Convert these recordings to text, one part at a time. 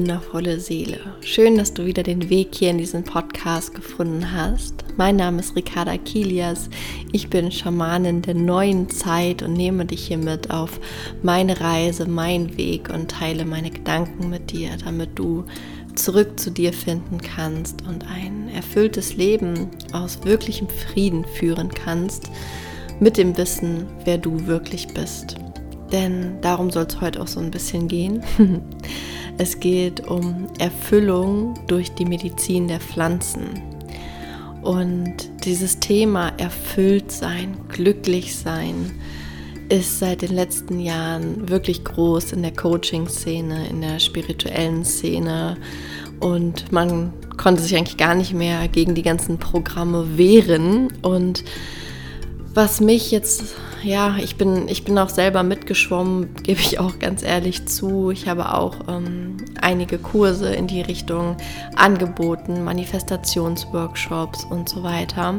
Wundervolle Seele. Schön, dass du wieder den Weg hier in diesen Podcast gefunden hast. Mein Name ist Ricarda Kilias. Ich bin Schamanin der neuen Zeit und nehme dich hier mit auf meine Reise, meinen Weg und teile meine Gedanken mit dir, damit du zurück zu dir finden kannst und ein erfülltes Leben aus wirklichem Frieden führen kannst mit dem Wissen, wer du wirklich bist. Denn darum soll es heute auch so ein bisschen gehen. es geht um Erfüllung durch die Medizin der Pflanzen. Und dieses Thema erfüllt sein, glücklich sein, ist seit den letzten Jahren wirklich groß in der Coaching-Szene, in der spirituellen Szene. Und man konnte sich eigentlich gar nicht mehr gegen die ganzen Programme wehren. Und was mich jetzt, ja, ich bin, ich bin auch selber mitgeschwommen, gebe ich auch ganz ehrlich zu. Ich habe auch ähm, einige Kurse in die Richtung angeboten, Manifestationsworkshops und so weiter.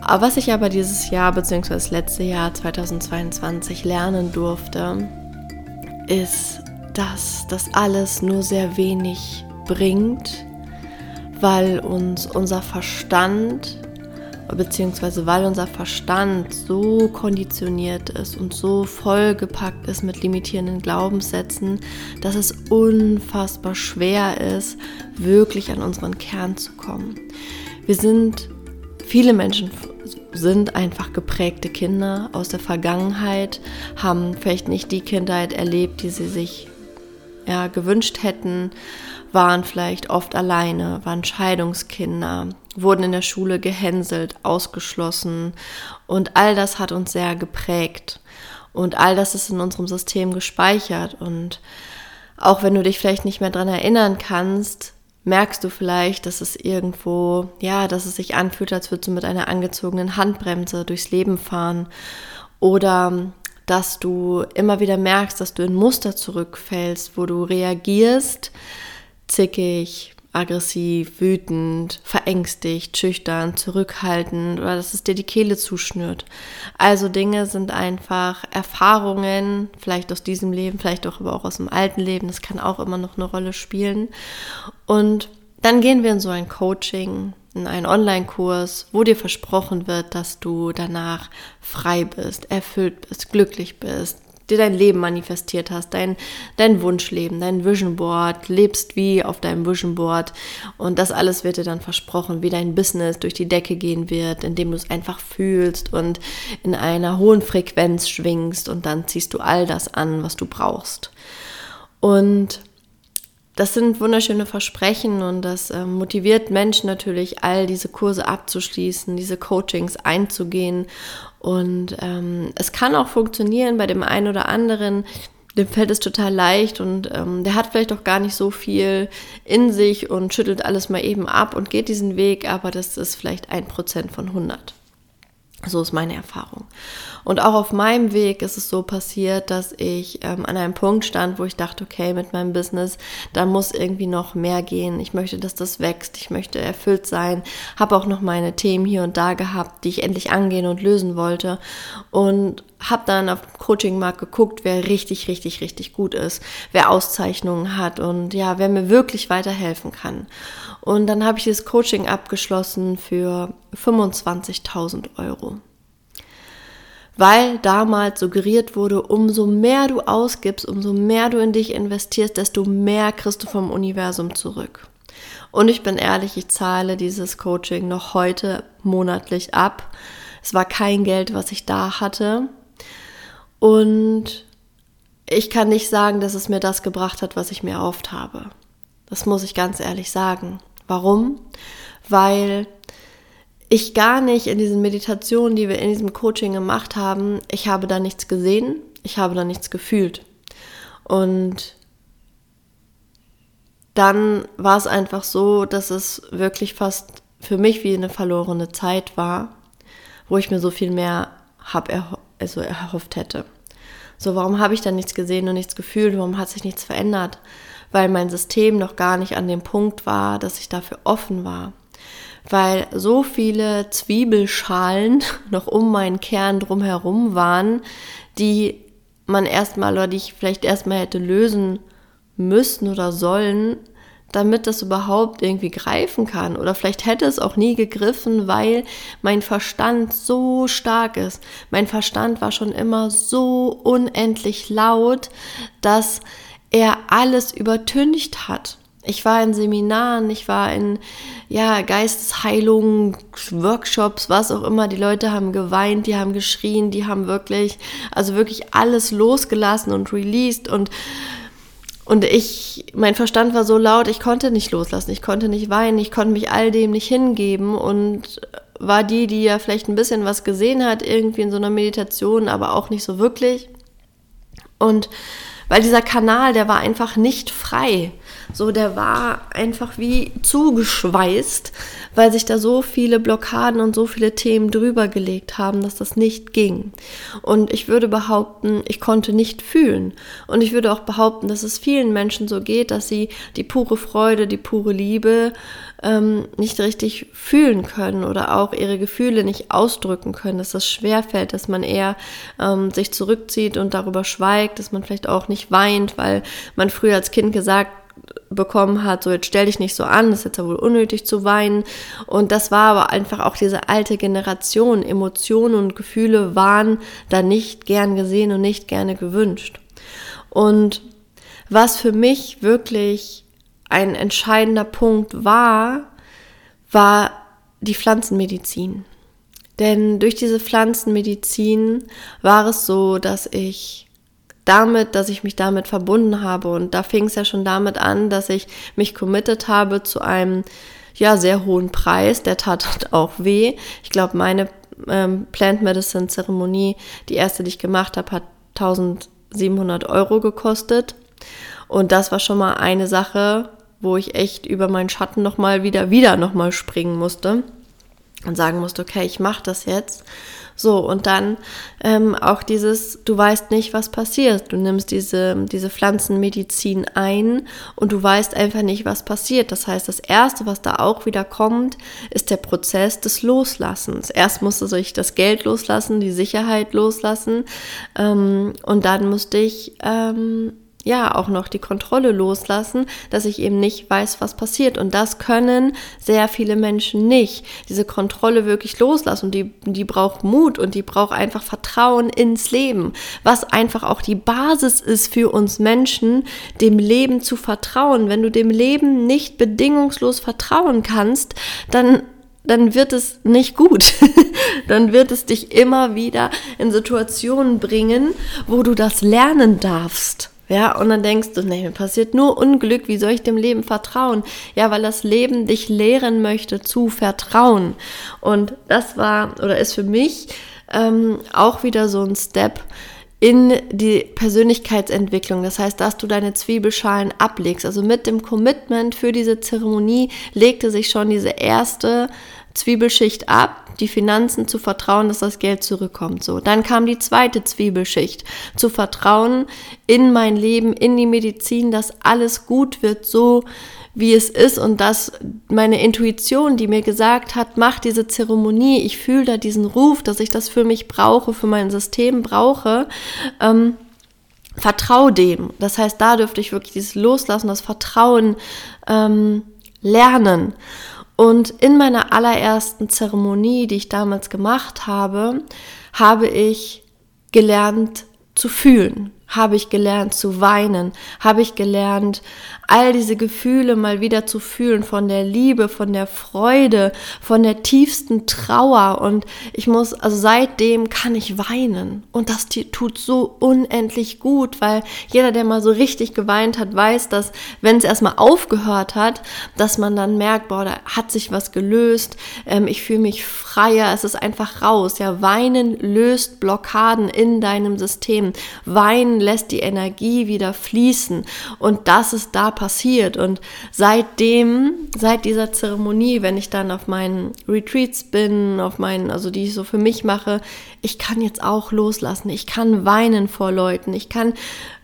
Aber was ich aber dieses Jahr bzw. das letzte Jahr 2022 lernen durfte, ist, dass das alles nur sehr wenig bringt, weil uns unser Verstand beziehungsweise weil unser Verstand so konditioniert ist und so vollgepackt ist mit limitierenden Glaubenssätzen, dass es unfassbar schwer ist, wirklich an unseren Kern zu kommen. Wir sind, viele Menschen sind einfach geprägte Kinder aus der Vergangenheit, haben vielleicht nicht die Kindheit erlebt, die sie sich ja, gewünscht hätten, waren vielleicht oft alleine, waren Scheidungskinder, wurden in der Schule gehänselt, ausgeschlossen. Und all das hat uns sehr geprägt. Und all das ist in unserem System gespeichert. Und auch wenn du dich vielleicht nicht mehr dran erinnern kannst, merkst du vielleicht, dass es irgendwo, ja, dass es sich anfühlt, als würdest du mit einer angezogenen Handbremse durchs Leben fahren. Oder dass du immer wieder merkst, dass du in Muster zurückfällst, wo du reagierst, zickig, aggressiv, wütend, verängstigt, schüchtern, zurückhaltend oder dass es dir die Kehle zuschnürt. Also Dinge sind einfach Erfahrungen, vielleicht aus diesem Leben, vielleicht auch aber auch aus dem alten Leben, das kann auch immer noch eine Rolle spielen. Und dann gehen wir in so ein Coaching, in einen Online-Kurs, wo dir versprochen wird, dass du danach frei bist, erfüllt bist, glücklich bist, dir dein Leben manifestiert hast, dein, dein Wunschleben, dein Vision Board, lebst wie auf deinem Vision Board und das alles wird dir dann versprochen, wie dein Business durch die Decke gehen wird, indem du es einfach fühlst und in einer hohen Frequenz schwingst und dann ziehst du all das an, was du brauchst. Und das sind wunderschöne Versprechen und das äh, motiviert Menschen natürlich, all diese Kurse abzuschließen, diese Coachings einzugehen. Und ähm, es kann auch funktionieren bei dem einen oder anderen, dem fällt es total leicht und ähm, der hat vielleicht auch gar nicht so viel in sich und schüttelt alles mal eben ab und geht diesen Weg, aber das ist vielleicht ein Prozent von 100. So ist meine Erfahrung. Und auch auf meinem Weg ist es so passiert, dass ich ähm, an einem Punkt stand, wo ich dachte, okay, mit meinem Business, da muss irgendwie noch mehr gehen. Ich möchte, dass das wächst. Ich möchte erfüllt sein. Habe auch noch meine Themen hier und da gehabt, die ich endlich angehen und lösen wollte. Und habe dann auf dem Coaching-Markt geguckt, wer richtig, richtig, richtig gut ist, wer Auszeichnungen hat und ja, wer mir wirklich weiterhelfen kann. Und dann habe ich das Coaching abgeschlossen für 25.000 Euro. Weil damals suggeriert wurde, umso mehr du ausgibst, umso mehr du in dich investierst, desto mehr kriegst du vom Universum zurück. Und ich bin ehrlich, ich zahle dieses Coaching noch heute monatlich ab. Es war kein Geld, was ich da hatte. Und ich kann nicht sagen, dass es mir das gebracht hat, was ich mir erhofft habe. Das muss ich ganz ehrlich sagen. Warum? Weil ich gar nicht in diesen Meditationen, die wir in diesem Coaching gemacht haben, ich habe da nichts gesehen, ich habe da nichts gefühlt. Und dann war es einfach so, dass es wirklich fast für mich wie eine verlorene Zeit war, wo ich mir so viel mehr hab erho also erhofft hätte. So, warum habe ich dann nichts gesehen und nichts gefühlt? Warum hat sich nichts verändert? weil mein System noch gar nicht an dem Punkt war, dass ich dafür offen war. Weil so viele Zwiebelschalen noch um meinen Kern drumherum waren, die man erstmal oder die ich vielleicht erstmal hätte lösen müssen oder sollen, damit das überhaupt irgendwie greifen kann. Oder vielleicht hätte es auch nie gegriffen, weil mein Verstand so stark ist. Mein Verstand war schon immer so unendlich laut, dass er alles übertüncht hat. Ich war in Seminaren, ich war in ja, Geistesheilungen, Workshops, was auch immer. Die Leute haben geweint, die haben geschrien, die haben wirklich, also wirklich alles losgelassen und released und und ich, mein Verstand war so laut, ich konnte nicht loslassen, ich konnte nicht weinen, ich konnte mich all dem nicht hingeben und war die, die ja vielleicht ein bisschen was gesehen hat, irgendwie in so einer Meditation, aber auch nicht so wirklich. Und weil dieser Kanal, der war einfach nicht frei. So, der war einfach wie zugeschweißt, weil sich da so viele Blockaden und so viele Themen drüber gelegt haben, dass das nicht ging. Und ich würde behaupten, ich konnte nicht fühlen. Und ich würde auch behaupten, dass es vielen Menschen so geht, dass sie die pure Freude, die pure Liebe ähm, nicht richtig fühlen können oder auch ihre Gefühle nicht ausdrücken können, dass das schwerfällt, dass man eher ähm, sich zurückzieht und darüber schweigt, dass man vielleicht auch nicht weint, weil man früher als Kind gesagt bekommen hat, so jetzt stell dich nicht so an, ist jetzt ja wohl unnötig zu weinen. Und das war aber einfach auch diese alte Generation. Emotionen und Gefühle waren da nicht gern gesehen und nicht gerne gewünscht. Und was für mich wirklich ein entscheidender Punkt war, war die Pflanzenmedizin. Denn durch diese Pflanzenmedizin war es so, dass ich damit, dass ich mich damit verbunden habe und da fing es ja schon damit an, dass ich mich committed habe zu einem ja sehr hohen Preis. Der tat auch weh. Ich glaube, meine ähm, Plant Medicine Zeremonie, die erste, die ich gemacht habe, hat 1700 Euro gekostet. Und das war schon mal eine Sache, wo ich echt über meinen Schatten nochmal wieder, wieder nochmal springen musste und sagen musste, okay, ich mache das jetzt. So, und dann ähm, auch dieses, du weißt nicht, was passiert. Du nimmst diese, diese Pflanzenmedizin ein und du weißt einfach nicht, was passiert. Das heißt, das Erste, was da auch wieder kommt, ist der Prozess des Loslassens. Erst musste ich das Geld loslassen, die Sicherheit loslassen ähm, und dann musste ich ähm, ja auch noch die Kontrolle loslassen, dass ich eben nicht weiß, was passiert. Und das können sehr viele Menschen nicht. Diese Kontrolle wirklich loslassen. Die, die braucht Mut und die braucht einfach Vertrauen ins Leben. Was einfach auch die Basis ist für uns Menschen, dem Leben zu vertrauen. Wenn du dem Leben nicht bedingungslos vertrauen kannst, dann dann wird es nicht gut. dann wird es dich immer wieder in Situationen bringen, wo du das lernen darfst. Ja, und dann denkst du, nee, mir passiert nur Unglück, wie soll ich dem Leben vertrauen? Ja, weil das Leben dich lehren möchte zu vertrauen. Und das war oder ist für mich ähm, auch wieder so ein Step in die Persönlichkeitsentwicklung. Das heißt, dass du deine Zwiebelschalen ablegst. Also mit dem Commitment für diese Zeremonie legte sich schon diese erste Zwiebelschicht ab, die Finanzen zu vertrauen, dass das Geld zurückkommt. So, dann kam die zweite Zwiebelschicht, zu vertrauen in mein Leben, in die Medizin, dass alles gut wird, so wie es ist und dass meine Intuition, die mir gesagt hat, mach diese Zeremonie, ich fühle da diesen Ruf, dass ich das für mich brauche, für mein System brauche, ähm, vertrau dem. Das heißt, da dürfte ich wirklich dieses Loslassen, das Vertrauen ähm, lernen. Und in meiner allerersten Zeremonie, die ich damals gemacht habe, habe ich gelernt zu fühlen habe ich gelernt zu weinen, habe ich gelernt, all diese Gefühle mal wieder zu fühlen, von der Liebe, von der Freude, von der tiefsten Trauer. Und ich muss, also seitdem kann ich weinen. Und das tut so unendlich gut, weil jeder, der mal so richtig geweint hat, weiß, dass wenn es erstmal aufgehört hat, dass man dann merkt, boah, da hat sich was gelöst, ähm, ich fühle mich freier, es ist einfach raus. Ja, weinen löst Blockaden in deinem System. Weinen lässt die Energie wieder fließen. Und das ist da passiert. Und seitdem, seit dieser Zeremonie, wenn ich dann auf meinen Retreats bin, auf meinen, also die ich so für mich mache, ich kann jetzt auch loslassen. Ich kann weinen vor Leuten. Ich kann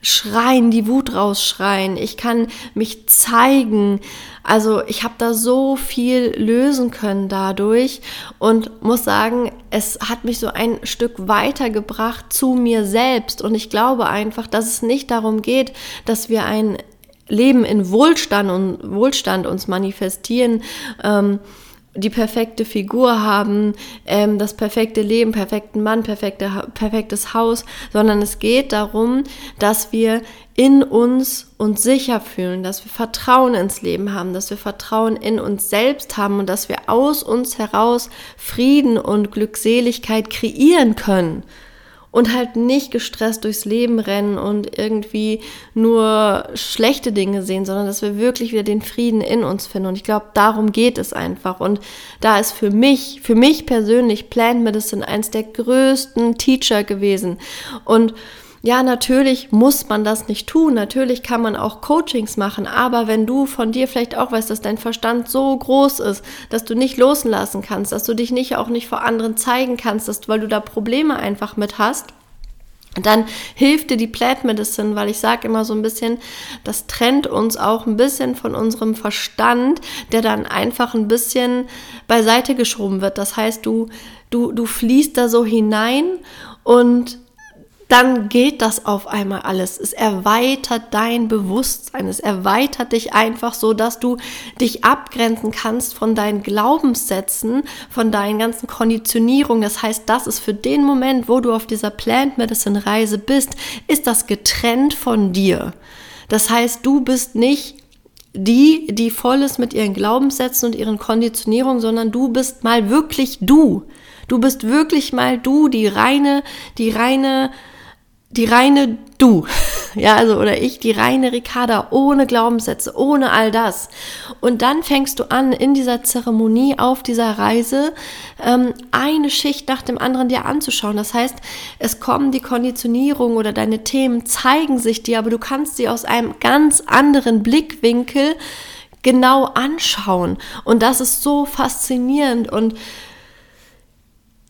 schreien, die Wut rausschreien. Ich kann mich zeigen. Also ich habe da so viel lösen können dadurch und muss sagen, es hat mich so ein Stück weitergebracht zu mir selbst. Und ich glaube einfach, dass es nicht darum geht, dass wir ein Leben in Wohlstand und Wohlstand uns manifestieren, ähm, die perfekte Figur haben, ähm, das perfekte Leben, perfekten Mann, perfekte, perfektes Haus, sondern es geht darum, dass wir in uns uns sicher fühlen, dass wir Vertrauen ins Leben haben, dass wir Vertrauen in uns selbst haben und dass wir aus uns heraus Frieden und Glückseligkeit kreieren können und halt nicht gestresst durchs Leben rennen und irgendwie nur schlechte Dinge sehen, sondern dass wir wirklich wieder den Frieden in uns finden. Und ich glaube, darum geht es einfach. Und da ist für mich, für mich persönlich Plant Medicine eins der größten Teacher gewesen. Und ja, natürlich muss man das nicht tun. Natürlich kann man auch Coachings machen. Aber wenn du von dir vielleicht auch weißt, dass dein Verstand so groß ist, dass du nicht loslassen kannst, dass du dich nicht auch nicht vor anderen zeigen kannst, dass, weil du da Probleme einfach mit hast, dann hilft dir die Plant Medicine, weil ich sage immer so ein bisschen, das trennt uns auch ein bisschen von unserem Verstand, der dann einfach ein bisschen beiseite geschoben wird. Das heißt, du, du, du fließt da so hinein und dann geht das auf einmal alles. Es erweitert dein Bewusstsein. Es erweitert dich einfach so, dass du dich abgrenzen kannst von deinen Glaubenssätzen, von deinen ganzen Konditionierungen. Das heißt, das ist für den Moment, wo du auf dieser Plant Medicine Reise bist, ist das getrennt von dir. Das heißt, du bist nicht die, die voll ist mit ihren Glaubenssätzen und ihren Konditionierungen, sondern du bist mal wirklich du. Du bist wirklich mal du, die reine, die reine die reine du, ja, also oder ich, die reine Ricarda, ohne Glaubenssätze, ohne all das. Und dann fängst du an, in dieser Zeremonie, auf dieser Reise, ähm, eine Schicht nach dem anderen dir anzuschauen. Das heißt, es kommen die Konditionierungen oder deine Themen zeigen sich dir, aber du kannst sie aus einem ganz anderen Blickwinkel genau anschauen. Und das ist so faszinierend und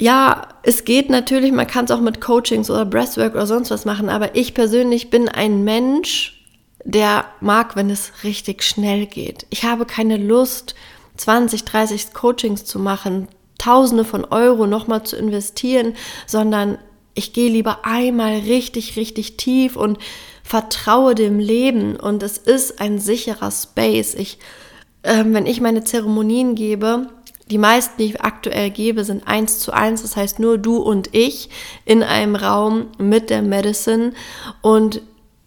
ja, es geht natürlich, man kann es auch mit Coachings oder Breathwork oder sonst was machen, aber ich persönlich bin ein Mensch, der mag, wenn es richtig schnell geht. Ich habe keine Lust, 20, 30 Coachings zu machen, Tausende von Euro nochmal zu investieren, sondern ich gehe lieber einmal richtig, richtig tief und vertraue dem Leben und es ist ein sicherer Space. Ich, äh, wenn ich meine Zeremonien gebe, die meisten, die ich aktuell gebe, sind eins zu eins. Das heißt nur du und ich in einem Raum mit der Medicine und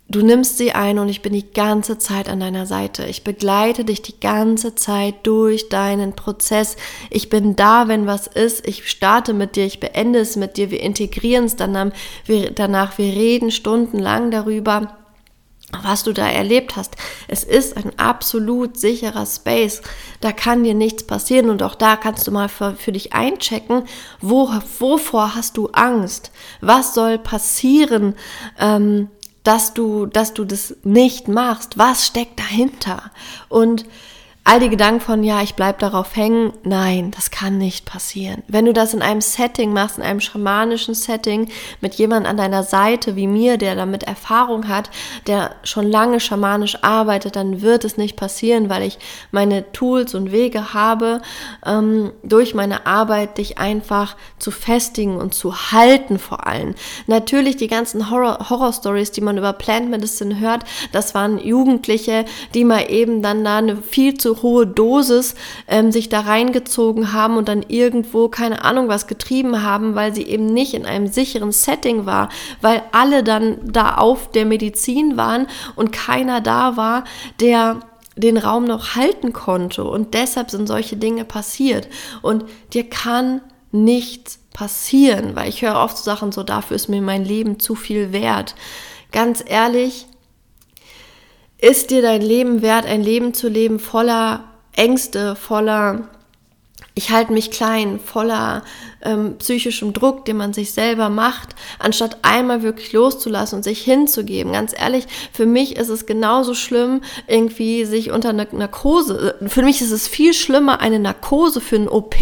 du nimmst sie ein und ich bin die ganze Zeit an deiner Seite. Ich begleite dich die ganze Zeit durch deinen Prozess. Ich bin da, wenn was ist. Ich starte mit dir, ich beende es mit dir. Wir integrieren es danach. Wir, danach, wir reden stundenlang darüber was du da erlebt hast. Es ist ein absolut sicherer Space. Da kann dir nichts passieren und auch da kannst du mal für, für, dich einchecken, wo, wovor hast du Angst? Was soll passieren, ähm, dass du, dass du das nicht machst? Was steckt dahinter? Und all die Gedanken von, ja, ich bleib darauf hängen, nein, das kann nicht passieren. Wenn du das in einem Setting machst, in einem schamanischen Setting, mit jemandem an deiner Seite wie mir, der damit Erfahrung hat, der schon lange schamanisch arbeitet, dann wird es nicht passieren, weil ich meine Tools und Wege habe, ähm, durch meine Arbeit dich einfach zu festigen und zu halten vor allem. Natürlich die ganzen Horror, Horror die man über Plant Medicine hört, das waren Jugendliche, die mal eben dann da eine viel zu hohe Dosis ähm, sich da reingezogen haben und dann irgendwo keine Ahnung was getrieben haben, weil sie eben nicht in einem sicheren Setting war, weil alle dann da auf der Medizin waren und keiner da war, der den Raum noch halten konnte. Und deshalb sind solche Dinge passiert. Und dir kann nichts passieren, weil ich höre oft so Sachen so, dafür ist mir mein Leben zu viel wert. Ganz ehrlich, ist dir dein Leben wert, ein Leben zu leben voller Ängste, voller ich halte mich klein, voller ähm, psychischem Druck, den man sich selber macht, anstatt einmal wirklich loszulassen und sich hinzugeben. Ganz ehrlich, für mich ist es genauso schlimm, irgendwie sich unter einer Narkose, für mich ist es viel schlimmer, eine Narkose für ein OP,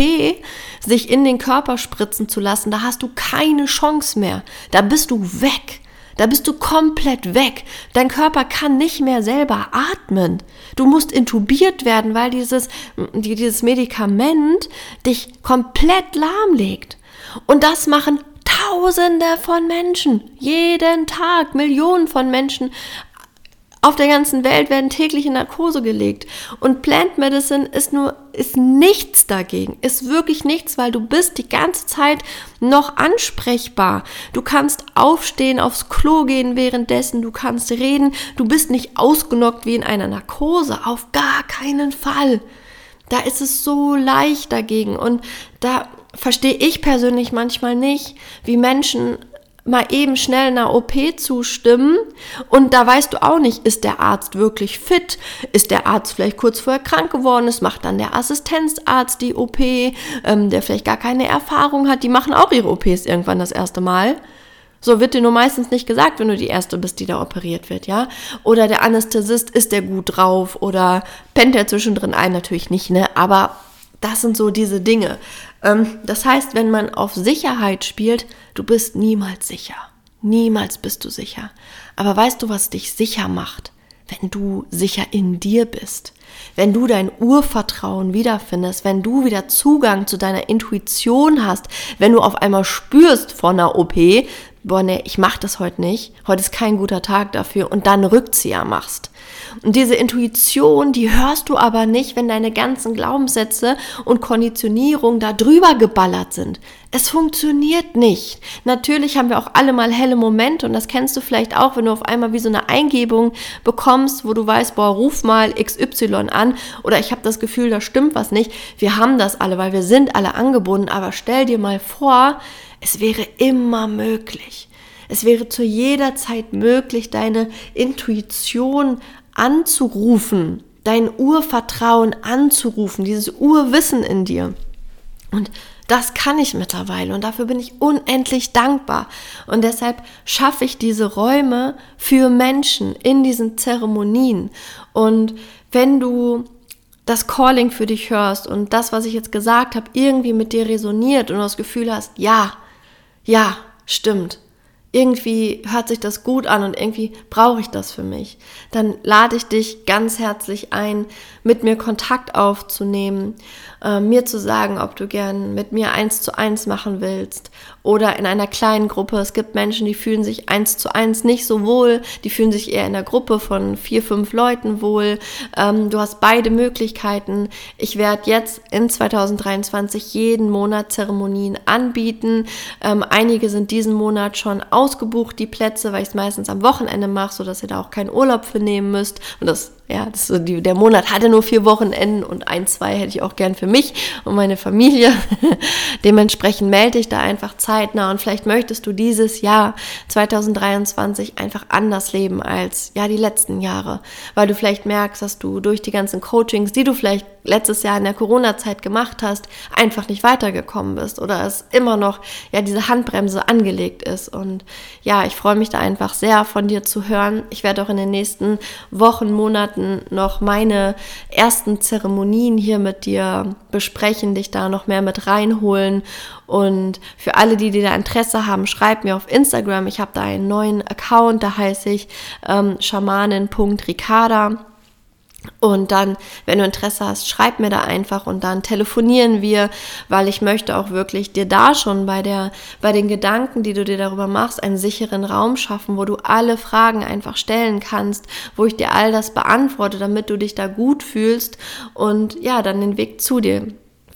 sich in den Körper spritzen zu lassen. Da hast du keine Chance mehr. Da bist du weg. Da bist du komplett weg. Dein Körper kann nicht mehr selber atmen. Du musst intubiert werden, weil dieses, dieses Medikament dich komplett lahmlegt. Und das machen Tausende von Menschen. Jeden Tag. Millionen von Menschen auf der ganzen Welt werden täglich in Narkose gelegt. Und Plant Medicine ist nur, ist nichts dagegen. Ist wirklich nichts, weil du bist die ganze Zeit noch ansprechbar. Du kannst aufstehen, aufs Klo gehen währenddessen, du kannst reden. Du bist nicht ausgenockt wie in einer Narkose. Auf gar keinen Fall. Da ist es so leicht dagegen. Und da verstehe ich persönlich manchmal nicht, wie Menschen mal eben schnell einer OP zustimmen und da weißt du auch nicht, ist der Arzt wirklich fit? Ist der Arzt vielleicht kurz vorher krank geworden? Es macht dann der Assistenzarzt die OP, ähm, der vielleicht gar keine Erfahrung hat. Die machen auch ihre OPs irgendwann das erste Mal. So wird dir nur meistens nicht gesagt, wenn du die Erste bist, die da operiert wird, ja? Oder der Anästhesist, ist der gut drauf? Oder pennt der zwischendrin ein? Natürlich nicht, ne? Aber das sind so diese Dinge. Ähm, das heißt, wenn man auf Sicherheit spielt, du bist niemals sicher. Niemals bist du sicher. Aber weißt du, was dich sicher macht? Wenn du sicher in dir bist, wenn du dein Urvertrauen wiederfindest, wenn du wieder Zugang zu deiner Intuition hast, wenn du auf einmal spürst vor einer OP, boah, nee, ich mach das heute nicht, heute ist kein guter Tag dafür und dann Rückzieher machst. Und diese Intuition, die hörst du aber nicht, wenn deine ganzen Glaubenssätze und Konditionierung da drüber geballert sind. Es funktioniert nicht. Natürlich haben wir auch alle mal helle Momente und das kennst du vielleicht auch, wenn du auf einmal wie so eine Eingebung bekommst, wo du weißt, boah, ruf mal XY an oder ich habe das Gefühl, da stimmt was nicht. Wir haben das alle, weil wir sind alle angebunden, aber stell dir mal vor, es wäre immer möglich. Es wäre zu jeder Zeit möglich, deine Intuition anzurufen, dein Urvertrauen anzurufen, dieses Urwissen in dir. Und das kann ich mittlerweile und dafür bin ich unendlich dankbar. Und deshalb schaffe ich diese Räume für Menschen in diesen Zeremonien. Und wenn du das Calling für dich hörst und das, was ich jetzt gesagt habe, irgendwie mit dir resoniert und du das Gefühl hast, ja, ja, stimmt. Irgendwie hört sich das gut an und irgendwie brauche ich das für mich. Dann lade ich dich ganz herzlich ein, mit mir Kontakt aufzunehmen, äh, mir zu sagen, ob du gern mit mir eins zu eins machen willst oder in einer kleinen Gruppe. Es gibt Menschen, die fühlen sich eins zu eins nicht so wohl, die fühlen sich eher in einer Gruppe von vier, fünf Leuten wohl. Ähm, du hast beide Möglichkeiten. Ich werde jetzt in 2023 jeden Monat Zeremonien anbieten. Ähm, einige sind diesen Monat schon ausgebucht, die Plätze, weil ich es meistens am Wochenende mache, sodass ihr da auch keinen Urlaub für nehmen müsst. Und das ja, so die, der Monat hatte nur vier Wochenenden und ein, zwei hätte ich auch gern für mich und meine Familie. Dementsprechend melde ich da einfach zeitnah und vielleicht möchtest du dieses Jahr 2023 einfach anders leben als ja die letzten Jahre, weil du vielleicht merkst, dass du durch die ganzen Coachings, die du vielleicht letztes Jahr in der Corona-Zeit gemacht hast, einfach nicht weitergekommen bist oder es immer noch ja diese Handbremse angelegt ist und ja, ich freue mich da einfach sehr von dir zu hören. Ich werde auch in den nächsten Wochen, Monaten Monaten noch meine ersten Zeremonien hier mit dir besprechen, dich da noch mehr mit reinholen. Und für alle, die, die da Interesse haben, schreib mir auf Instagram. Ich habe da einen neuen Account, da heiße ich ähm, schamanin.ricarda. Und dann, wenn du Interesse hast, schreib mir da einfach und dann telefonieren wir, weil ich möchte auch wirklich dir da schon bei der, bei den Gedanken, die du dir darüber machst, einen sicheren Raum schaffen, wo du alle Fragen einfach stellen kannst, wo ich dir all das beantworte, damit du dich da gut fühlst und ja, dann den Weg zu dir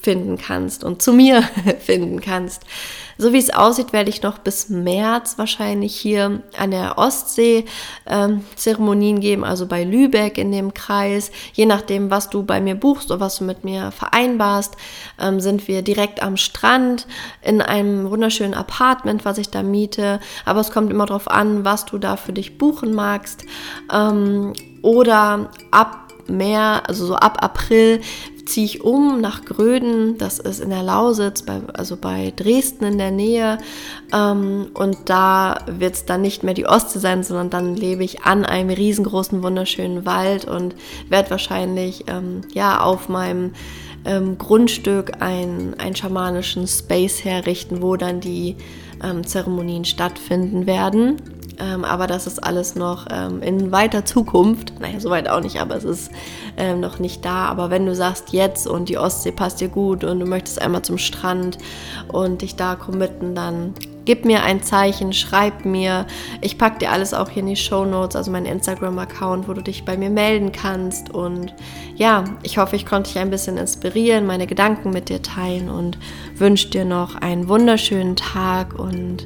finden kannst und zu mir finden kannst. So wie es aussieht, werde ich noch bis März wahrscheinlich hier an der Ostsee ähm, Zeremonien geben, also bei Lübeck in dem Kreis. Je nachdem, was du bei mir buchst oder was du mit mir vereinbarst, ähm, sind wir direkt am Strand in einem wunderschönen Apartment, was ich da miete. Aber es kommt immer darauf an, was du da für dich buchen magst. Ähm, oder ab Mehr, also so ab April ziehe ich um nach Gröden, das ist in der Lausitz, bei, also bei Dresden in der Nähe. Ähm, und da wird es dann nicht mehr die Ostsee sein, sondern dann lebe ich an einem riesengroßen, wunderschönen Wald und werde wahrscheinlich ähm, ja auf meinem ähm, Grundstück einen, einen schamanischen Space herrichten, wo dann die ähm, Zeremonien stattfinden werden. Ähm, aber das ist alles noch ähm, in weiter Zukunft. Naja, soweit auch nicht, aber es ist ähm, noch nicht da. Aber wenn du sagst jetzt und die Ostsee passt dir gut und du möchtest einmal zum Strand und dich da committen, dann gib mir ein Zeichen, schreib mir. Ich packe dir alles auch hier in die Show Notes, also mein Instagram-Account, wo du dich bei mir melden kannst. Und ja, ich hoffe, ich konnte dich ein bisschen inspirieren, meine Gedanken mit dir teilen und wünsche dir noch einen wunderschönen Tag und